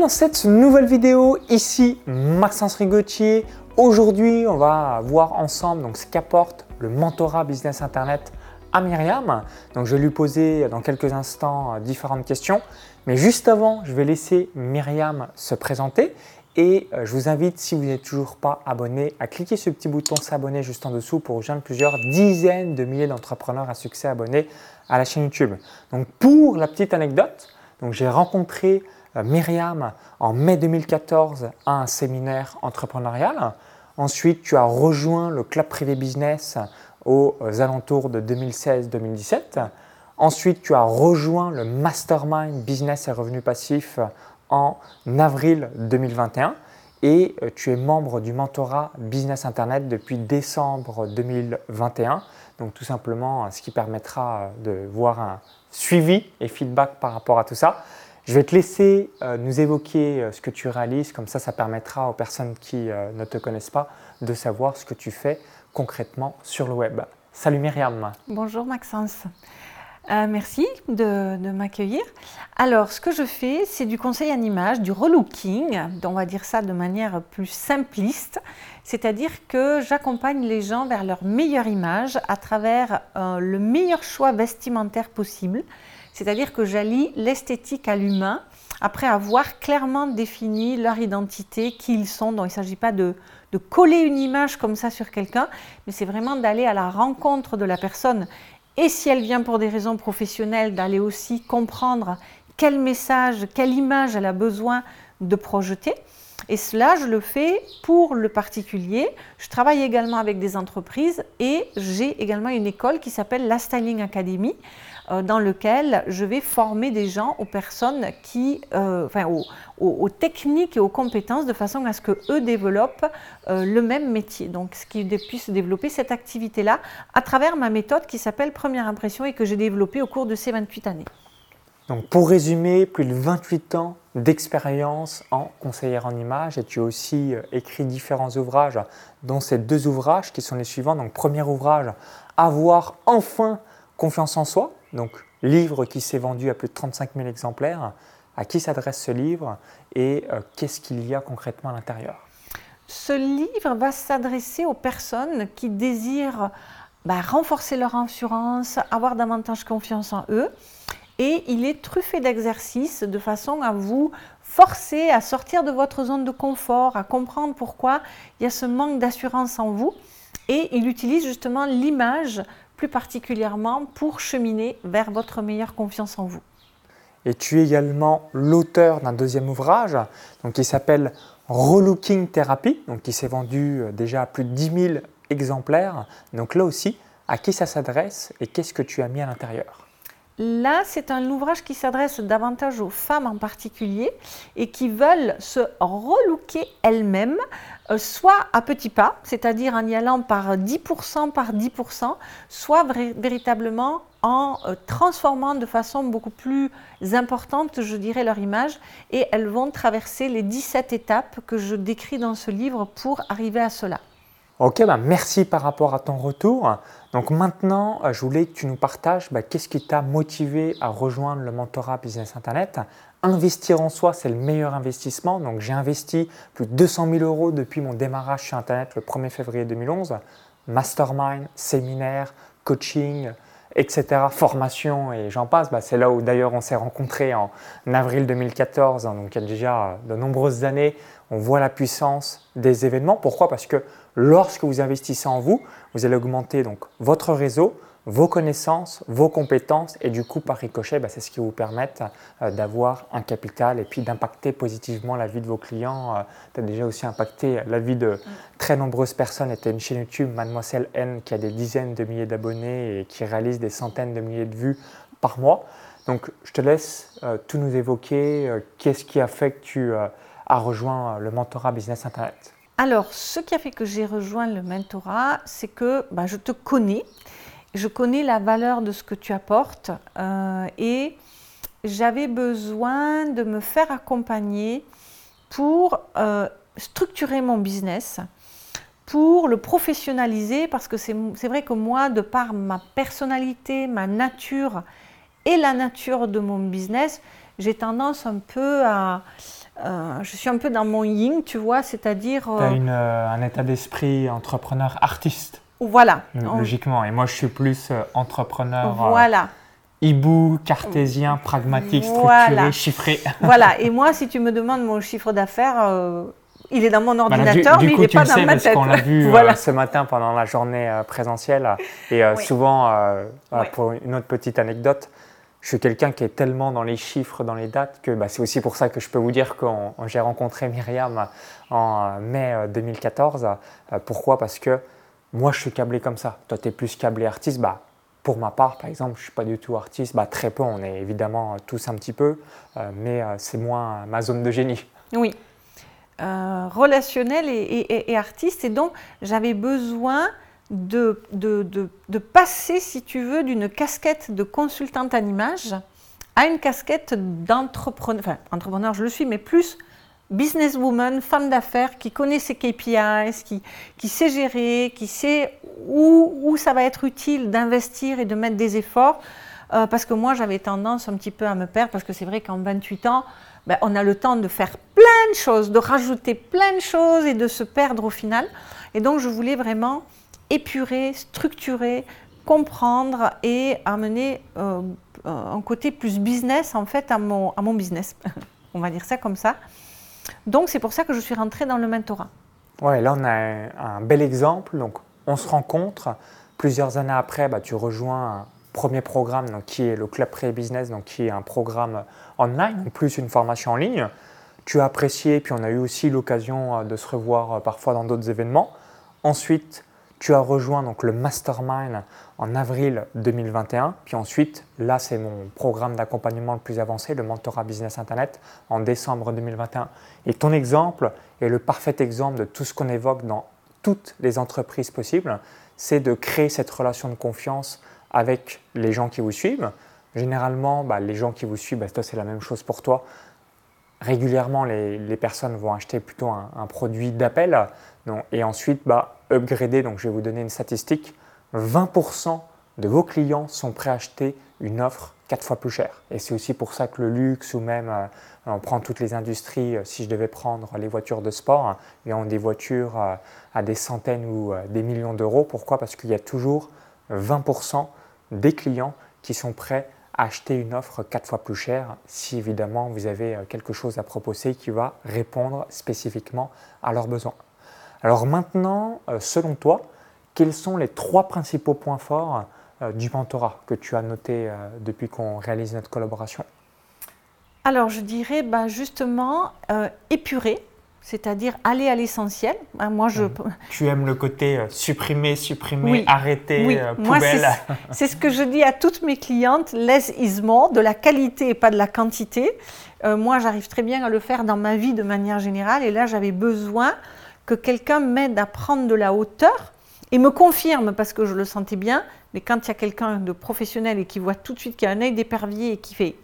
Dans cette nouvelle vidéo, ici Maxence Rigotier. Aujourd'hui, on va voir ensemble donc, ce qu'apporte le mentorat business internet à Myriam. Donc, je vais lui poser dans quelques instants euh, différentes questions. Mais juste avant, je vais laisser Myriam se présenter et euh, je vous invite, si vous n'êtes toujours pas abonné, à cliquer sur le petit bouton s'abonner juste en dessous pour rejoindre plusieurs dizaines de milliers d'entrepreneurs à succès abonnés à la chaîne YouTube. Donc pour la petite anecdote, j'ai rencontré Myriam en mai 2014 à un séminaire entrepreneurial. Ensuite, tu as rejoint le club privé business aux alentours de 2016-2017. Ensuite, tu as rejoint le mastermind business et revenus passifs en avril 2021 et euh, tu es membre du mentorat Business Internet depuis décembre 2021. Donc tout simplement, ce qui permettra euh, de voir un suivi et feedback par rapport à tout ça. Je vais te laisser euh, nous évoquer ce que tu réalises, comme ça ça permettra aux personnes qui ne te connaissent pas de savoir ce que tu fais concrètement sur le web. Salut Myriam. Bonjour Maxence. Euh, merci de, m'accueillir. Alors, ce que je fais, c'est du conseil en image, du relooking, on va dire ça de manière plus simpliste, c'est-à-dire que j'accompagne les gens vers leur meilleure image à travers euh, le meilleur choix vestimentaire possible, c'est-à-dire que j'allie l'esthétique à l'humain après avoir clairement défini leur identité, qui ils sont. Donc, il ne s'agit pas de coller une image comme ça sur quelqu'un, mais c'est vraiment d'aller à la rencontre de la personne et si elle vient pour des raisons professionnelles, d'aller aussi comprendre quel message, quelle image elle a besoin de projeter. Et cela, je le fais pour le particulier. Je travaille également avec des entreprises et j'ai également une école qui s'appelle la Styling Academy dans lequel je vais former des gens aux personnes qui, euh, enfin, aux, techniques et aux compétences de façon à ce que eux développent euh, le même métier. Donc, ce qui puisse développer cette activité-là à travers ma méthode qui s'appelle Première Impression et que j'ai développée au cours de ces 28 années. Donc, pour résumer, plus de 28 ans d'expérience en conseillère en images et tu as aussi écrit différents ouvrages, dont ces deux ouvrages qui sont les suivants. Donc, premier ouvrage, Avoir enfin confiance en soi, donc, livre qui s'est vendu à plus de 35 000 exemplaires. À qui s'adresse ce livre et euh, qu'est-ce qu'il y a concrètement à l'intérieur? Ce livre va s'adresser aux personnes qui désirent bah, renforcer leur assurance, avoir davantage confiance en eux. Et il est truffé d'exercices de façon à vous forcer à sortir de votre zone de confort, à comprendre pourquoi il y a ce manque d'assurance en vous. Et il utilise justement l'image plus particulièrement pour cheminer vers votre meilleure confiance en vous. Et tu es également l'auteur d'un deuxième ouvrage donc, qui s'appelle Relooking Therapy, donc qui s'est vendu euh, déjà à plus de 10 000 exemplaires. Donc là aussi, à qui ça s'adresse et qu'est-ce que tu as mis à l'intérieur? Là, c'est un ouvrage qui s'adresse davantage aux femmes en particulier et qui veulent se relooker elles-mêmes, euh, soit à petits pas, c'est-à-dire en y allant par 10% par 10%, soit véritablement en euh, transformant de façon beaucoup plus importante, je dirais, leur image. Et elles vont traverser les 17 étapes que je décris dans ce livre pour arriver à cela. Ok, bah merci par rapport à ton retour. Donc maintenant, euh, je voulais que tu nous partages bah, qu'est-ce qui t'a motivé à rejoindre le mentorat Business Internet. Investir en soi, c'est le meilleur investissement. Donc j'ai investi plus de 200 000 euros depuis mon démarrage sur Internet le 1er février 2011. Mastermind, séminaire, coaching, etc., formation et j'en passe. Bah, c'est là où d'ailleurs on s'est rencontrés en avril 2014, hein, donc il y a déjà de nombreuses années. On voit la puissance des événements. Pourquoi? Parce que lorsque vous investissez en vous, vous allez augmenter donc votre réseau, vos connaissances, vos compétences et du coup par ricochet, bah, c'est ce qui vous permet euh, d'avoir un capital et puis d'impacter positivement la vie de vos clients. Euh, tu as déjà aussi impacté la vie de très nombreuses personnes. Tu as une chaîne YouTube, Mademoiselle N, qui a des dizaines de milliers d'abonnés et qui réalise des centaines de milliers de vues par mois. Donc je te laisse euh, tout nous évoquer. Qu'est-ce qui a fait que tu as rejoint le mentorat Business Internet? Alors, ce qui a fait que j'ai rejoint le mentorat, c'est que bah, je te connais, je connais la valeur de ce que tu apportes euh, et j'avais besoin de me faire accompagner pour euh, structurer mon business, pour le professionnaliser, parce que c'est vrai que moi, de par ma personnalité, ma nature et la nature de mon business, j'ai tendance un peu à... Euh, je suis un peu dans mon yin, tu vois, c'est-à-dire... tu as un état d'esprit entrepreneur artiste. Voilà. Logiquement. Et moi, je suis plus entrepreneur... Voilà hibou, cartésien, pragmatique, structuré, chiffré. Voilà, et moi, si tu me demandes mon chiffre d'affaires, euh, il est dans mon ordinateur, mais il n'est pas dans ma tête. qu'on l'a vu voilà. Euh, ce matin pendant la journée euh, présentielle. Et souvent, pour une autre petite anecdote, je suis quelqu'un qui est tellement dans les chiffres, dans les dates, que bah, c'est aussi pour ça que je peux vous dire que j'ai rencontré Myriam en mai 2014. pourquoi? Parce que moi, je suis câblé comme ça. Toi, tu es plus câblé artiste. Bah, pour ma part, par exemple, je ne suis pas du tout artiste, bah, très peu, on est évidemment tous un petit peu, euh, mais euh, c'est moins ma zone de génie. Oui, euh, relationnel et, artiste, et donc j'avais besoin de, de, de, passer, si tu veux, d'une casquette de consultante en image à une casquette d'entrepreneur, enfin entrepreneur je le suis, mais plus businesswoman, femme d'affaires qui connaît ses KPIs, qui, sait gérer, qui sait où, ça va être utile d'investir et de mettre des efforts. Euh, parce que moi, j'avais tendance un petit peu à me perdre, parce que c'est vrai qu'en 28 ans, ben, on a le temps de faire plein de choses, de rajouter plein de choses et de se perdre au final. Et donc, je voulais vraiment épurer, structurer, comprendre et amener euh, un côté plus business, en fait, à mon business. on va dire ça comme ça. Donc c'est pour ça que je suis rentrée dans le mentorat. Ouais, là on a un, bel exemple. Donc on se rencontre. Plusieurs années après, bah, tu rejoins un premier programme donc, qui est le Club Pré Business, donc qui est un programme online, plus une formation en ligne. Tu as apprécié, puis on a eu aussi l'occasion euh, de se revoir euh, parfois dans d'autres événements. Ensuite, tu as rejoint donc le Mastermind en avril 2021. Puis ensuite, là, c'est mon programme d'accompagnement le plus avancé, le Mentorat Business Internet, en décembre 2021. Et ton exemple est le parfait exemple de tout ce qu'on évoque dans toutes les entreprises possibles. C'est de créer cette relation de confiance avec les gens qui vous suivent. Généralement, bah, les gens qui vous suivent, bah, c'est la même chose pour toi. Régulièrement, les, personnes vont acheter plutôt un, un produit d'appel. Et ensuite, bah, upgrader, donc je vais vous donner une statistique, 20% de vos clients sont prêts à acheter une offre 4 fois plus chère. Et c'est aussi pour ça que le luxe ou même, euh, on prend toutes les industries, euh, si je devais prendre les voitures de sport, ils ont des voitures euh, à des centaines ou des millions d'euros. Pourquoi? Parce qu'il y a toujours 20% des clients qui sont prêts à acheter une offre 4 fois plus chère si évidemment vous avez quelque chose à proposer qui va répondre spécifiquement à leurs besoins. Alors maintenant, euh, selon toi, quels sont les trois principaux points forts euh, du mentorat que tu as notés euh, depuis qu'on réalise notre collaboration? Alors je dirais bah, justement épurer, c'est-à-dire aller à l'essentiel. Bah, moi, je... Mmh. Tu aimes le côté supprimer, supprimer, arrêter, oui. poubelle. C'est ce que je dis à toutes mes clientes, less is more, de la qualité et pas de la quantité. moi, j'arrive très bien à le faire dans ma vie de manière générale et là, j'avais besoin que quelqu'un m'aide à prendre de la hauteur et me confirme, parce que je le sentais bien, mais quand il y a quelqu'un de professionnel et qui voit tout de suite qu'il y a un œil d'épervier et qui fait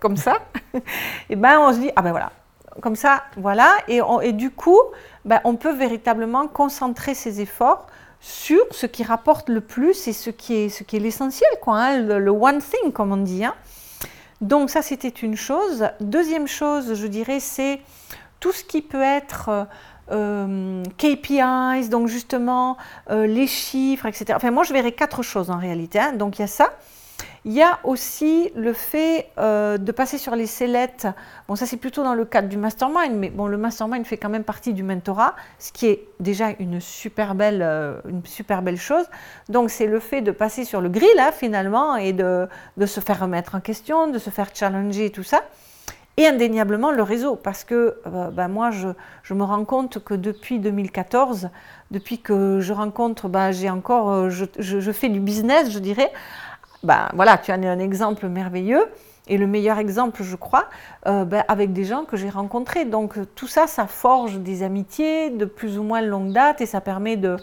comme ça, et ben on se dit, ah ben voilà, comme ça, voilà, et, et du coup, ben on peut véritablement concentrer ses efforts sur ce qui rapporte le plus et ce qui est, ce qui est l'essentiel, hein, le, one thing, comme on dit. Hein. Donc ça, c'était une chose. Deuxième chose, je dirais, c'est tout ce qui peut être euh, KPIs, donc justement euh, les chiffres, etc. Enfin, moi, je verrais quatre choses en réalité. Hein. Donc, il y a ça. Il y a aussi le fait euh, de passer sur les sellettes. Bon, ça c'est plutôt dans le cadre du mastermind, mais bon, le mastermind fait quand même partie du mentorat, ce qui est déjà une super belle, une super belle chose. Donc, c'est le fait de passer sur le grill, hein, finalement, et de, de, se faire remettre en question, de se faire challenger et tout ça et indéniablement le réseau, parce que euh, ben moi, je, me rends compte que depuis 2014, depuis que je rencontre, ben, j'ai encore, euh, je, fais du business, je dirais, ben, voilà, tu en es un exemple merveilleux, et le meilleur exemple, je crois, euh, ben, avec des gens que j'ai rencontrés. Donc tout ça, ça forge des amitiés de plus ou moins longue date, et ça permet de,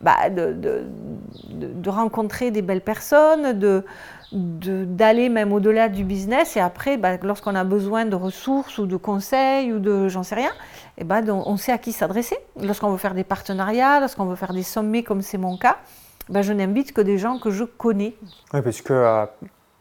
de, rencontrer des belles personnes, de, d'aller même au-delà du business et après, bah, lorsqu'on a besoin de ressources ou de conseils ou de j'en sais rien, et eh ben, on sait à qui s'adresser. Lorsqu'on veut faire des partenariats, lorsqu'on veut faire des sommets comme c'est mon cas, bah, je n'invite que des gens que je connais. Oui, parce que euh,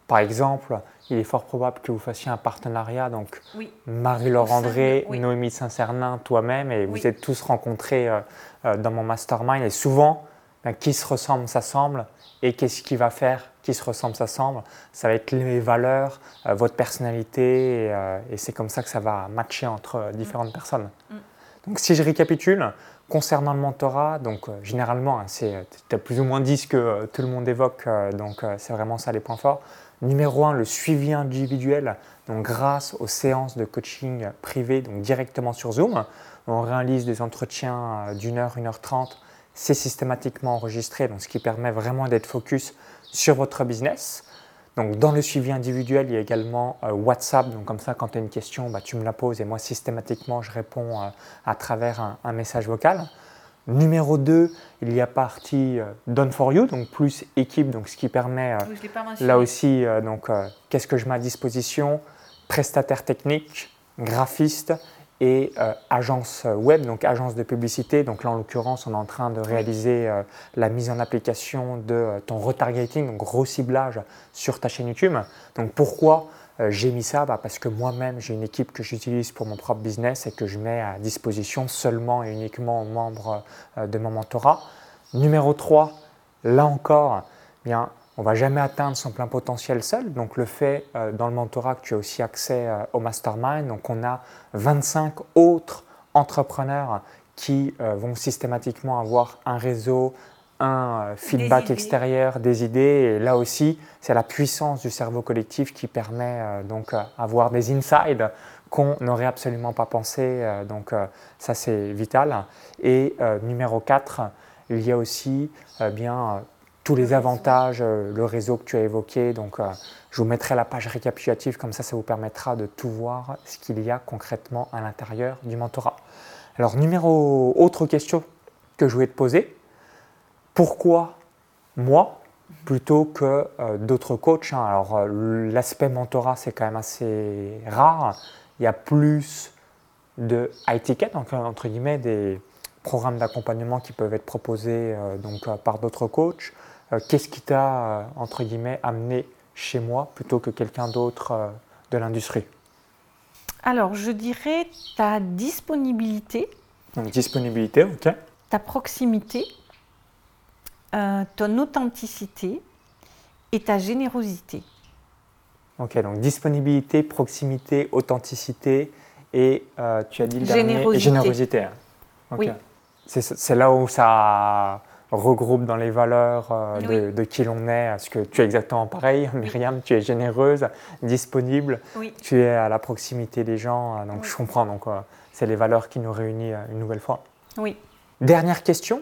par exemple, il est fort probable que vous fassiez un partenariat. Donc, Marie-Laure André, Noémie Saint-Cernin, toi-même, et vous êtes tous rencontrés euh, euh, dans mon mastermind. Et souvent, ben, qui se ressemble s'assemble, et qu'est-ce qui va faire qui se ressemble s'assemble. Ça va être les valeurs, euh, votre personnalité, et, c'est comme ça que ça va matcher entre différentes mm. personnes. Mm. Donc, si je récapitule, concernant le mentorat, donc généralement, hein, c'est plus ou moins dit ce que tout le monde évoque, donc c'est vraiment ça les points forts. Numéro 1, le suivi individuel, donc grâce aux séances de coaching privé, donc directement sur Zoom. On réalise des entretiens euh, d'une heure, une heure trente. C'est systématiquement enregistré, donc ce qui permet vraiment d'être focus sur votre business. Donc dans le suivi individuel, il y a également euh, WhatsApp. Donc comme ça, quand tu as une question, bah, tu me la poses et moi systématiquement, je réponds euh, à travers un, message vocal. Numéro 2, il y a partie euh, Done for You, donc plus équipe, donc ce qui permet là aussi, donc qu'est-ce que je mets à disposition? Prestataire technique, graphiste et agence web, donc agence de publicité. Donc là, en l'occurrence, on est en train de réaliser la mise en application de ton retargeting, donc gros ciblage sur ta chaîne YouTube. Donc pourquoi euh, j'ai mis ça? Bah, parce que moi-même, j'ai une équipe que j'utilise pour mon propre business et que je mets à disposition seulement et uniquement aux membres euh, de mon mentorat. Numéro 3, là encore, eh bien, on ne va jamais atteindre son plein potentiel seul. Donc le fait euh, dans le mentorat que tu as aussi accès au mastermind, donc on a 25 autres entrepreneurs qui vont systématiquement avoir un réseau, un euh, feedback extérieur, des idées. Et là aussi, c'est la puissance du cerveau collectif qui permet euh, donc d'avoir euh, des insides qu'on n'aurait absolument pas pensé. donc ça, c'est vital. Et numéro 4, il y a aussi bien tous les avantages, le réseau que tu as évoqué. Donc je vous mettrai la page récapitulative, comme ça, ça vous permettra de tout voir ce qu'il y a concrètement à l'intérieur du mentorat. Alors, numéro, autre question que je voulais te poser, pourquoi moi plutôt que euh, d'autres coachs hein? Alors euh, l'aspect mentorat c'est quand même assez rare. Il y a plus de high ticket, donc entre guillemets des programmes d'accompagnement qui peuvent être proposés euh, par d'autres coachs. Qu'est-ce qui t'a entre guillemets amené chez moi plutôt que quelqu'un d'autre de l'industrie? Alors je dirais ta disponibilité. Donc disponibilité, ok. Ta proximité euh, ton authenticité et ta générosité. Ok, donc disponibilité, proximité, authenticité et euh, tu as dit le générosité. générosité. Oui. C'est là où ça regroupe dans les valeurs euh, de, qui l'on est, parce que tu es exactement pareil, Myriam, tu es généreuse, disponible, tu es à la proximité des gens, donc je comprends, donc c'est les valeurs qui nous réunissent une nouvelle fois. Oui. Dernière question,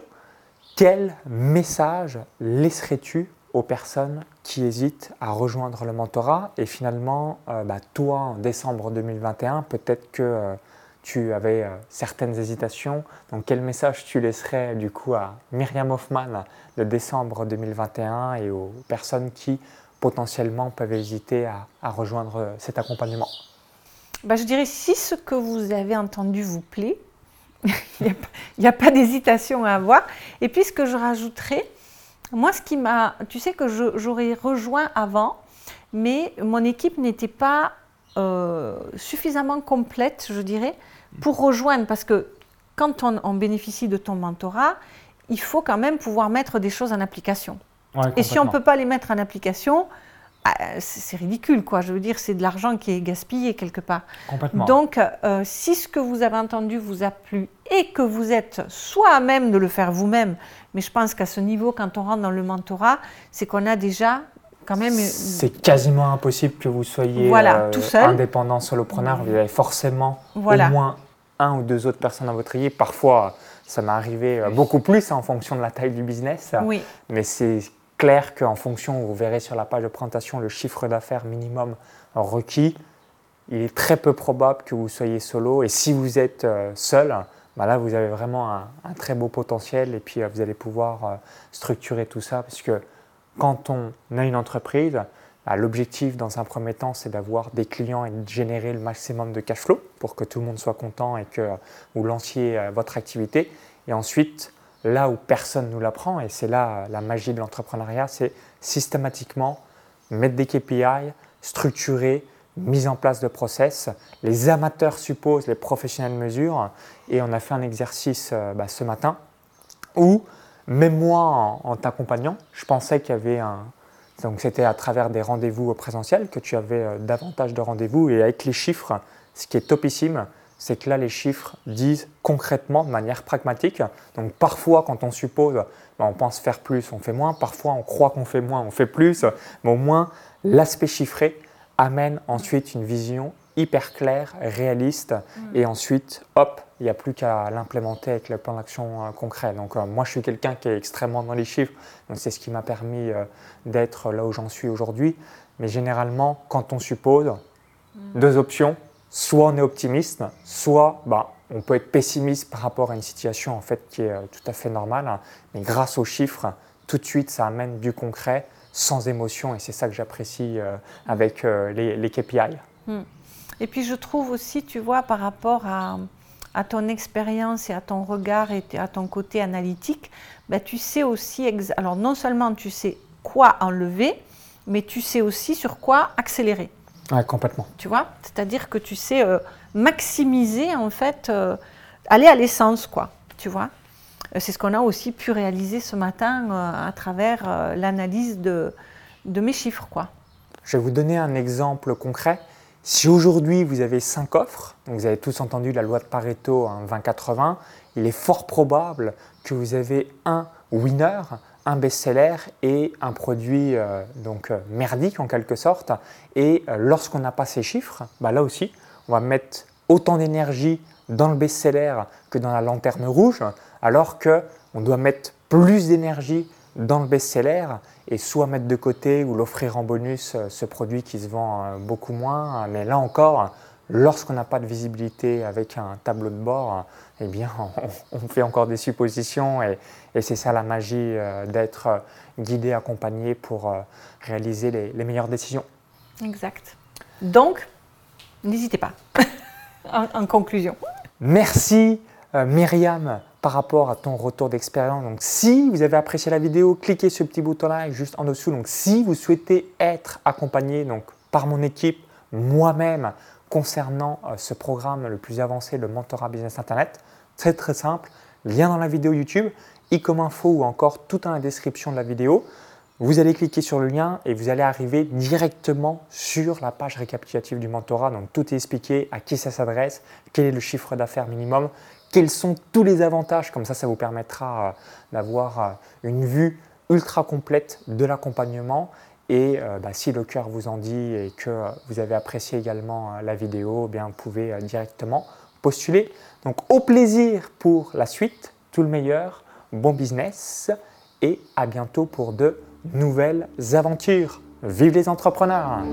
quel message laisserais-tu aux personnes qui hésitent à rejoindre le mentorat? Et finalement, euh, bah, toi, en décembre 2021, peut-être que euh, tu avais euh, certaines hésitations. Donc, quel message tu laisserais du coup à Myriam Hoffman de décembre 2021 et aux personnes qui potentiellement peuvent hésiter à, rejoindre cet accompagnement? Bah, Je dirais si ce que vous avez entendu vous plaît, il n'y a, pas d'hésitation à avoir. Et puis ce que je rajouterais, moi ce qui m'a... Tu sais que j'aurais rejoint avant, mais mon équipe n'était pas euh, suffisamment complète, je dirais, pour rejoindre. Parce que quand on, bénéficie de ton mentorat, il faut quand même pouvoir mettre des choses en application. Et si on ne peut pas les mettre en application, ah, c'est ridicule, quoi. Je veux dire, c'est de l'argent qui est gaspillé quelque part. Donc, euh, si ce que vous avez entendu vous a plu et que vous êtes soit à même de le faire vous-même, mais je pense qu'à ce niveau, quand on rentre dans le mentorat, c'est qu'on a déjà quand même. C'est quasiment impossible que vous soyez voilà, euh, tout seul. indépendant, solopreneur. Vous avez forcément au moins un ou deux autres personnes dans votre équipe. Parfois, ça m'est arrivé euh, beaucoup plus hein, en fonction de la taille du business. Oui. Mais c'est clair qu'en fonction, vous verrez sur la page de présentation le chiffre d'affaires minimum requis, il est très peu probable que vous soyez solo. Et si vous êtes euh, seul, bah là, vous avez vraiment un, très beau potentiel et puis vous allez pouvoir structurer tout ça. Parce que quand on a une entreprise, bah, l'objectif dans un premier temps, c'est d'avoir des clients et de générer le maximum de cash flow pour que tout le monde soit content et que vous lanciez votre activité. Et ensuite, là où personne ne nous l'apprend, et c'est là la magie de l'entrepreneuriat, c'est systématiquement mettre des KPI, structuré, mise en place de process. Les amateurs supposent, les professionnels mesurent. Et on a fait un exercice euh, bah, ce matin où, même moi, en, t'accompagnant, je pensais qu'il y avait un. Donc, c'était à travers des rendez-vous présentiels que tu avais euh, davantage de rendez-vous. Et avec les chiffres, ce qui est topissime, c'est que là, les chiffres disent concrètement, de manière pragmatique. Donc, parfois, quand on suppose, bah, on pense faire plus, on fait moins. Parfois, on croit qu'on fait moins, on fait plus. Mais au moins, l'aspect chiffré amène ensuite une vision hyper claire, réaliste, mm. et ensuite, hop, il n'y a plus qu'à l'implémenter avec le plan d'action euh, concret. Donc euh, moi, je suis quelqu'un qui est extrêmement dans les chiffres, donc c'est ce qui m'a permis euh, d'être là où j'en suis aujourd'hui. Mais généralement, quand on suppose, mm. deux options, soit on est optimiste, soit bah, on peut être pessimiste par rapport à une situation en fait qui est tout à fait normale. Mais grâce aux chiffres, tout de suite, ça amène du concret, sans émotion et c'est ça que j'apprécie euh, avec les, KPI. Et puis je trouve aussi, tu vois, par rapport à, ton expérience et à ton regard et à ton côté analytique, bah, tu sais aussi, alors non seulement tu sais quoi enlever, mais tu sais aussi sur quoi accélérer. Ouais, complètement. Tu vois? C'est-à-dire que tu sais euh, maximiser, en fait, aller à l'essence, quoi. Tu vois? Euh, c'est ce qu'on a aussi pu réaliser ce matin euh, à travers euh, l'analyse de, mes chiffres. Quoi. Je vais vous donner un exemple concret. Si aujourd'hui vous avez 5 offres, vous avez tous entendu la loi de Pareto 20-80, hein, il est fort probable que vous avez un winner, un best-seller et un produit donc merdique en quelque sorte. Et lorsqu'on n'a pas ces chiffres, bah là aussi, on va mettre autant d'énergie dans le best-seller que dans la lanterne rouge alors qu'on doit mettre plus d'énergie dans le best-seller et soit mettre de côté ou l'offrir en bonus euh, ce produit qui se vend euh, beaucoup moins. Mais là encore, lorsqu'on n'a pas de visibilité avec un tableau de bord, eh bien, on, fait encore des suppositions et, c'est ça la magie euh, d'être guidé, accompagné pour réaliser les, les meilleures décisions. Exact. Donc, n'hésitez pas. en, conclusion. Merci Myriam par rapport à ton retour d'expérience. Donc si vous avez apprécié la vidéo, cliquez sur le petit bouton-là juste en dessous. Donc si vous souhaitez être accompagné donc, par mon équipe, moi-même, concernant euh, ce programme le plus avancé, le mentorat business internet, très très simple, lien dans la vidéo YouTube, i comme info ou encore tout dans la description de la vidéo. Vous allez cliquer sur le lien et vous allez arriver directement sur la page récapitulative du mentorat. Donc tout est expliqué, à qui ça s'adresse, quel est le chiffre d'affaires minimum, quels sont tous les avantages. Comme ça, ça vous permettra euh, d'avoir euh, une vue ultra complète de l'accompagnement. Et euh, bah, si le cœur vous en dit et que vous avez apprécié également la vidéo, eh bien, vous pouvez directement postuler. Donc au plaisir pour la suite, tout le meilleur, bon business et à bientôt pour de nouvelles aventures. Vive les entrepreneurs